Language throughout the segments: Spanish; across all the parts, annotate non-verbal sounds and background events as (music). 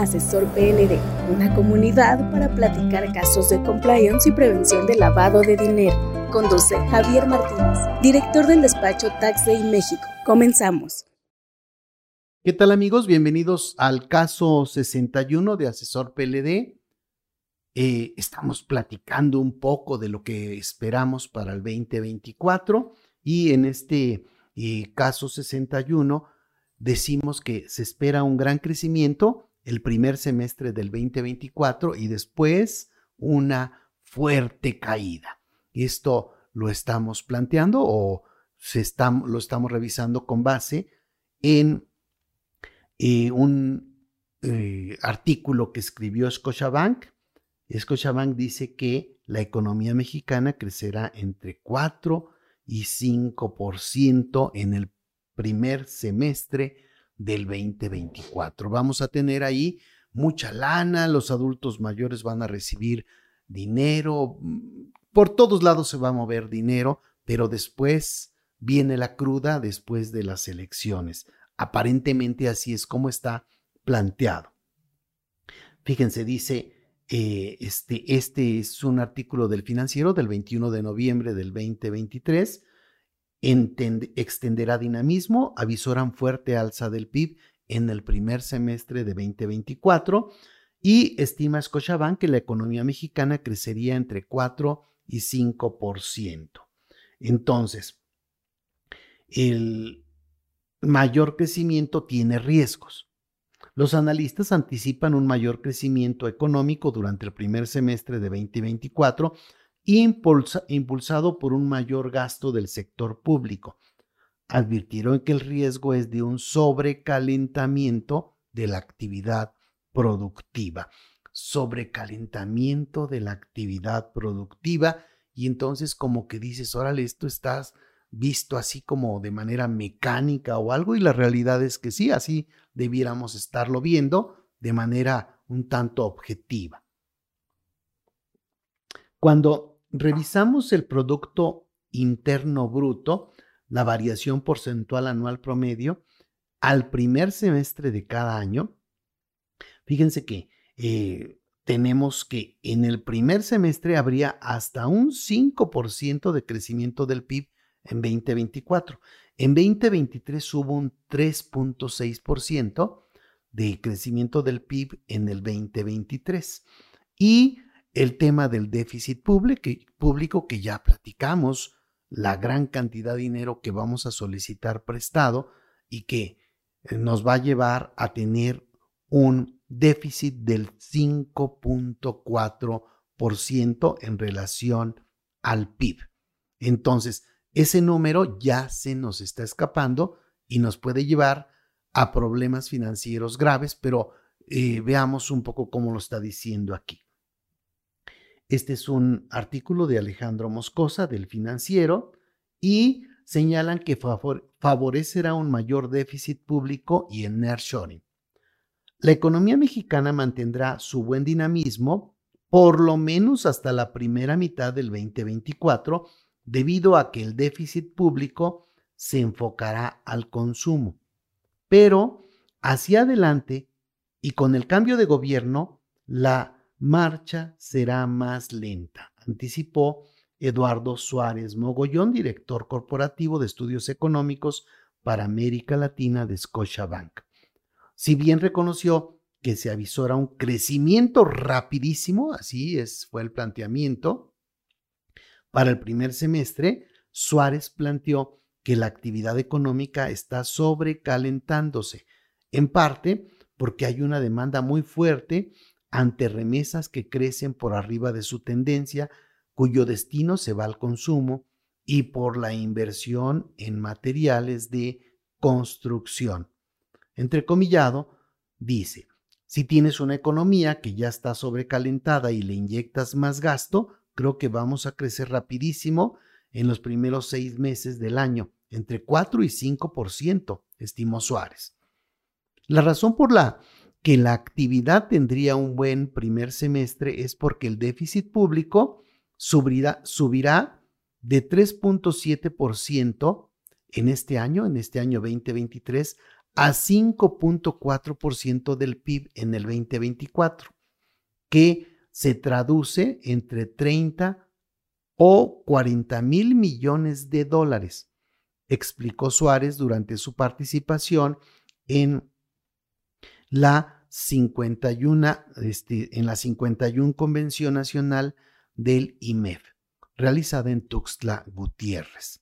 Asesor PLD, una comunidad para platicar casos de compliance y prevención de lavado de dinero. Conduce Javier Martínez, director del despacho Tax Day México. Comenzamos. ¿Qué tal amigos? Bienvenidos al caso 61 de Asesor PLD. Eh, estamos platicando un poco de lo que esperamos para el 2024 y en este eh, caso 61 decimos que se espera un gran crecimiento el primer semestre del 2024 y después una fuerte caída. Esto lo estamos planteando o se lo estamos revisando con base en eh, un eh, artículo que escribió Scotiabank. Scotiabank dice que la economía mexicana crecerá entre 4 y 5% en el primer semestre del 2024. Vamos a tener ahí mucha lana, los adultos mayores van a recibir dinero, mm, por todos lados se va a mover dinero, pero después viene la cruda después de las elecciones. Aparentemente así es como está planteado. Fíjense, dice, eh, este, este es un artículo del financiero del 21 de noviembre del 2023 extenderá dinamismo, avisoran fuerte alza del PIB en el primer semestre de 2024 y estima Scotiabank que la economía mexicana crecería entre 4 y 5%. Entonces, el mayor crecimiento tiene riesgos. Los analistas anticipan un mayor crecimiento económico durante el primer semestre de 2024 impulsado por un mayor gasto del sector público. Advirtieron que el riesgo es de un sobrecalentamiento de la actividad productiva. Sobrecalentamiento de la actividad productiva. Y entonces como que dices, órale, esto estás visto así como de manera mecánica o algo y la realidad es que sí, así debiéramos estarlo viendo de manera un tanto objetiva. Cuando revisamos el Producto Interno Bruto, la variación porcentual anual promedio, al primer semestre de cada año, fíjense que eh, tenemos que en el primer semestre habría hasta un 5% de crecimiento del PIB en 2024. En 2023 hubo un 3.6% de crecimiento del PIB en el 2023. Y el tema del déficit público, que ya platicamos, la gran cantidad de dinero que vamos a solicitar prestado y que eh, nos va a llevar a tener un déficit del 5.4% en relación al PIB. Entonces, ese número ya se nos está escapando y nos puede llevar a problemas financieros graves, pero eh, veamos un poco cómo lo está diciendo aquí. Este es un artículo de Alejandro Moscosa del Financiero y señalan que favorecerá un mayor déficit público y el nearshoring. La economía mexicana mantendrá su buen dinamismo por lo menos hasta la primera mitad del 2024 debido a que el déficit público se enfocará al consumo. Pero hacia adelante y con el cambio de gobierno, la marcha será más lenta, anticipó Eduardo Suárez Mogollón, director corporativo de estudios económicos para América Latina de Scotiabank. Si bien reconoció que se avisora un crecimiento rapidísimo, así es, fue el planteamiento, para el primer semestre, Suárez planteó que la actividad económica está sobrecalentándose, en parte porque hay una demanda muy fuerte ante remesas que crecen por arriba de su tendencia, cuyo destino se va al consumo, y por la inversión en materiales de construcción. Entrecomillado, dice, si tienes una economía que ya está sobrecalentada y le inyectas más gasto, creo que vamos a crecer rapidísimo en los primeros seis meses del año, entre 4 y 5%, estimó Suárez. La razón por la que la actividad tendría un buen primer semestre es porque el déficit público subirá, subirá de 3.7% en este año, en este año 2023, a 5.4% del PIB en el 2024, que se traduce entre 30 o 40 mil millones de dólares, explicó Suárez durante su participación en la 51, este, en la 51 Convención Nacional del IMEF, realizada en Tuxtla Gutiérrez.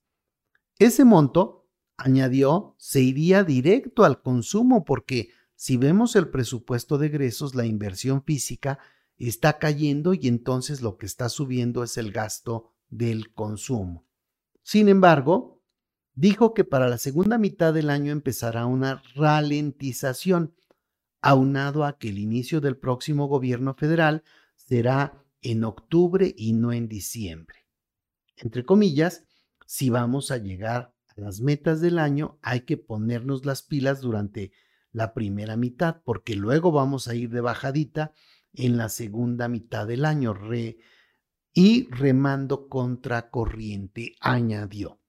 Ese monto, añadió, se iría directo al consumo porque si vemos el presupuesto de egresos, la inversión física está cayendo y entonces lo que está subiendo es el gasto del consumo. Sin embargo, dijo que para la segunda mitad del año empezará una ralentización, aunado a que el inicio del próximo gobierno federal será en octubre y no en diciembre. Entre comillas, si vamos a llegar a las metas del año, hay que ponernos las pilas durante la primera mitad, porque luego vamos a ir de bajadita en la segunda mitad del año y remando contra corriente, añadió.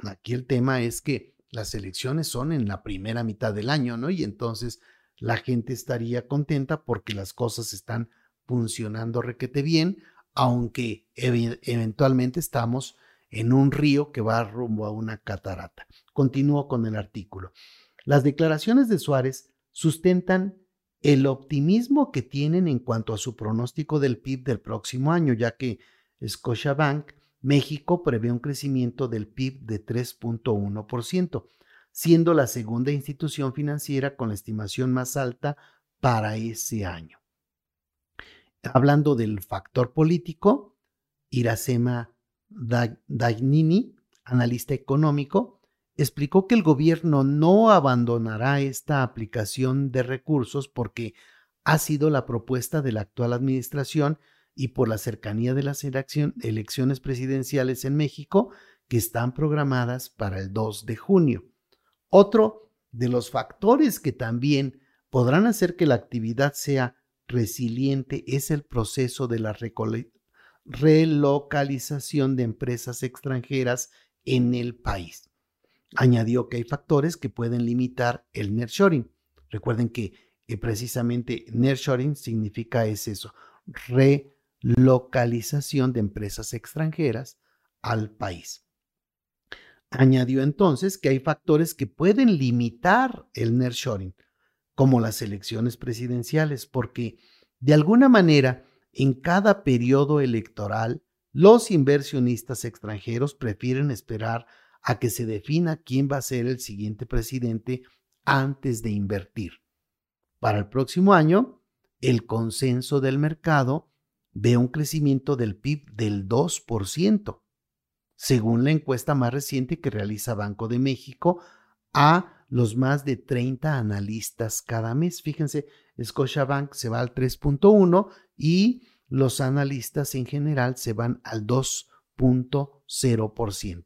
Aquí el tema es que las elecciones son en la primera mitad del año, ¿no? Y entonces la gente estaría contenta porque las cosas están funcionando requete bien, aunque eventualmente estamos en un río que va rumbo a una catarata. Continúo con el artículo. Las declaraciones de Suárez sustentan el optimismo que tienen en cuanto a su pronóstico del PIB del próximo año, ya que Scotiabank México prevé un crecimiento del PIB de 3.1%, siendo la segunda institución financiera con la estimación más alta para ese año. Hablando del factor político, Iracema Dagnini, analista económico, explicó que el gobierno no abandonará esta aplicación de recursos porque ha sido la propuesta de la actual administración y por la cercanía de las elecciones presidenciales en México que están programadas para el 2 de junio. Otro de los factores que también podrán hacer que la actividad sea resiliente es el proceso de la relocalización de empresas extranjeras en el país. Añadió que hay factores que pueden limitar el nearshoring. Recuerden que eh, precisamente nearshoring significa es eso, relocalización de empresas extranjeras al país. Añadió entonces que hay factores que pueden limitar el nearshoring, como las elecciones presidenciales, porque de alguna manera en cada periodo electoral los inversionistas extranjeros prefieren esperar a que se defina quién va a ser el siguiente presidente antes de invertir. Para el próximo año, el consenso del mercado ve un crecimiento del PIB del 2%, según la encuesta más reciente que realiza Banco de México a los más de 30 analistas cada mes. Fíjense, Scotiabank se va al 3.1 y los analistas en general se van al 2.0%.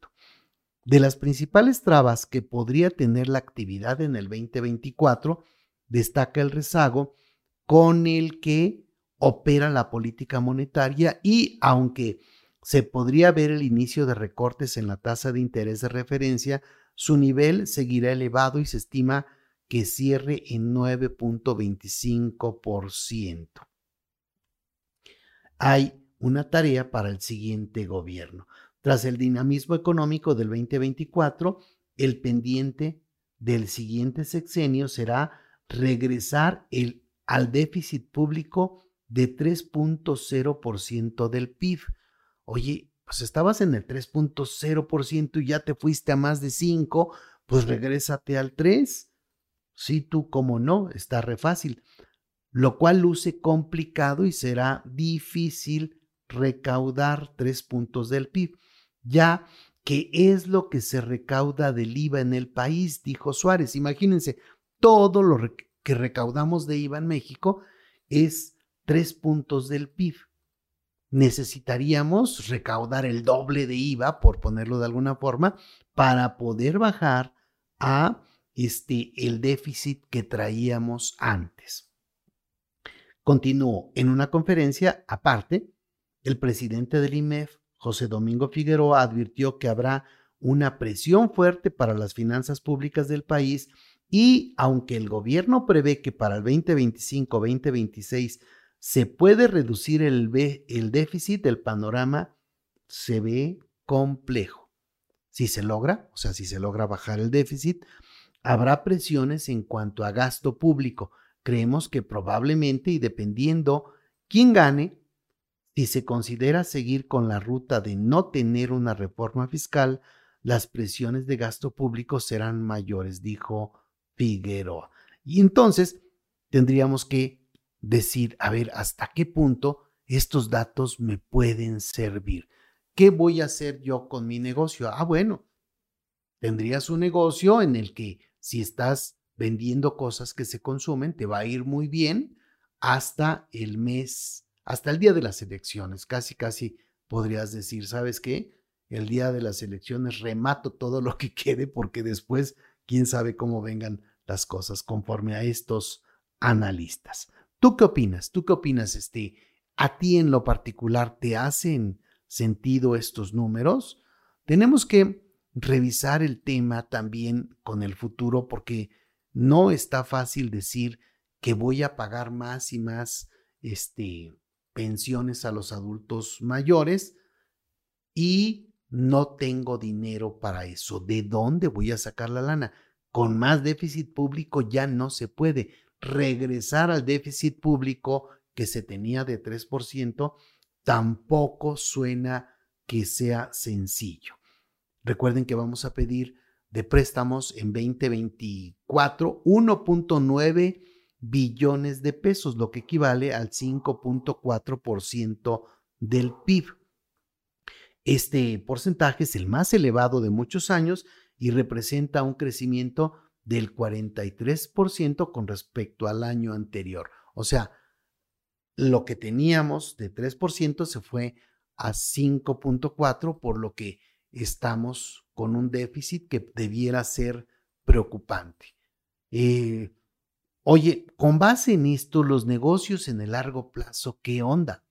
De las principales trabas que podría tener la actividad en el 2024, destaca el rezago con el que opera la política monetaria y aunque se podría ver el inicio de recortes en la tasa de interés de referencia, su nivel seguirá elevado y se estima que cierre en 9.25%. Hay una tarea para el siguiente gobierno. Tras el dinamismo económico del 2024, el pendiente del siguiente sexenio será regresar el, al déficit público de 3.0% del PIB. Oye, pues estabas en el 3.0% y ya te fuiste a más de 5, pues regrésate al 3. Sí, tú como no, está re fácil. Lo cual luce complicado y será difícil recaudar 3 puntos del PIB ya que es lo que se recauda del IVA en el país, dijo Suárez. Imagínense, todo lo que recaudamos de IVA en México es tres puntos del PIB. Necesitaríamos recaudar el doble de IVA, por ponerlo de alguna forma, para poder bajar a este, el déficit que traíamos antes. Continuó en una conferencia aparte, el presidente del IMEF, José Domingo Figueroa advirtió que habrá una presión fuerte para las finanzas públicas del país Y aunque el gobierno prevé que para el 2025-2026 se puede reducir el, déficit, el panorama se ve complejo. Si se logra, o sea, si se logra bajar el déficit, habrá presiones en cuanto a gasto público. Creemos que probablemente y dependiendo quién gane, si se considera seguir con la ruta de no tener una reforma fiscal, las presiones de gasto público serán mayores, dijo Figueroa. Y entonces tendríamos que decir, a ver, ¿hasta qué punto estos datos me pueden servir? ¿Qué voy a hacer yo con mi negocio? Ah, bueno, tendrías un negocio en el que si estás vendiendo cosas que se consumen, te va a ir muy bien hasta el mes, hasta el día de las elecciones. Casi, casi podrías decir, ¿sabes qué? El día de las elecciones remato todo lo que (laughs) quede porque después, quién sabe cómo vengan las cosas conforme a estos analistas. ¿Tú qué opinas? ¿Tú qué opinas, este? ¿A ti en lo particular te hacen sentido estos números? Tenemos que revisar el tema también con el futuro porque no está fácil decir que voy a pagar más y más este, pensiones a los adultos mayores y no tengo dinero para eso. ¿De dónde voy a sacar la lana? Con más déficit público ya no se puede. Regresar al déficit público que se tenía de 3% tampoco suena que sea sencillo. Recuerden que vamos a pedir de préstamos en 2024 1.9 billones de pesos, lo que equivale al 5.4% del PIB. Este porcentaje es el más elevado de muchos años y representa un crecimiento del 43% con respecto al año anterior. O sea, lo que teníamos de 3% se fue a 5.4, por lo que estamos con un déficit que debiera ser preocupante. Eh, oye, con base en esto, los negocios en el largo plazo, ¿qué onda?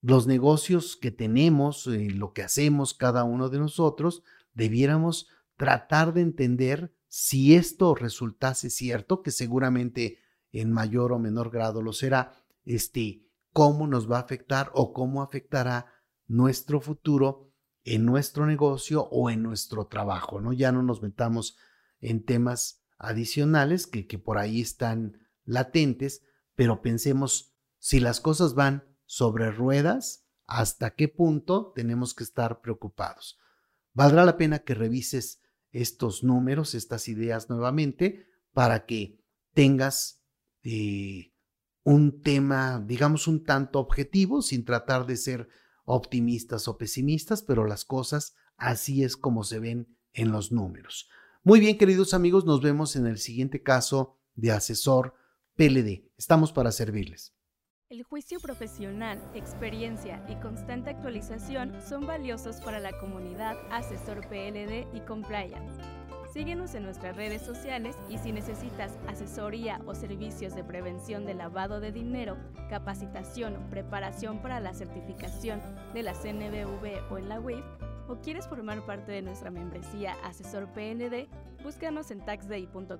Los negocios que tenemos, eh, lo que hacemos cada uno de nosotros, debiéramos tratar de entender si esto resultase cierto, que seguramente en mayor o menor grado lo será, este, cómo nos va a afectar o cómo afectará nuestro futuro en nuestro negocio o en nuestro trabajo, ¿no? Ya no nos metamos en temas adicionales que, que por ahí están latentes, pero pensemos si las cosas van sobre ruedas, hasta qué punto tenemos que estar preocupados. Valdrá la pena que revises estos números, estas ideas nuevamente, para que tengas eh, un tema, digamos, un tanto objetivo, sin tratar de ser optimistas o pesimistas, pero las cosas así es como se ven en los números. Muy bien, queridos amigos, nos vemos en el siguiente caso de asesor PLD. Estamos para servirles. El juicio profesional, experiencia y constante actualización son valiosos para la comunidad Asesor PLD y Compliance. Síguenos en nuestras redes sociales y si necesitas asesoría o servicios de prevención de lavado de dinero, capacitación o preparación para la certificación de la CNBV o en la WIF, o quieres formar parte de nuestra membresía Asesor PND, búscanos en taxday.com.mx.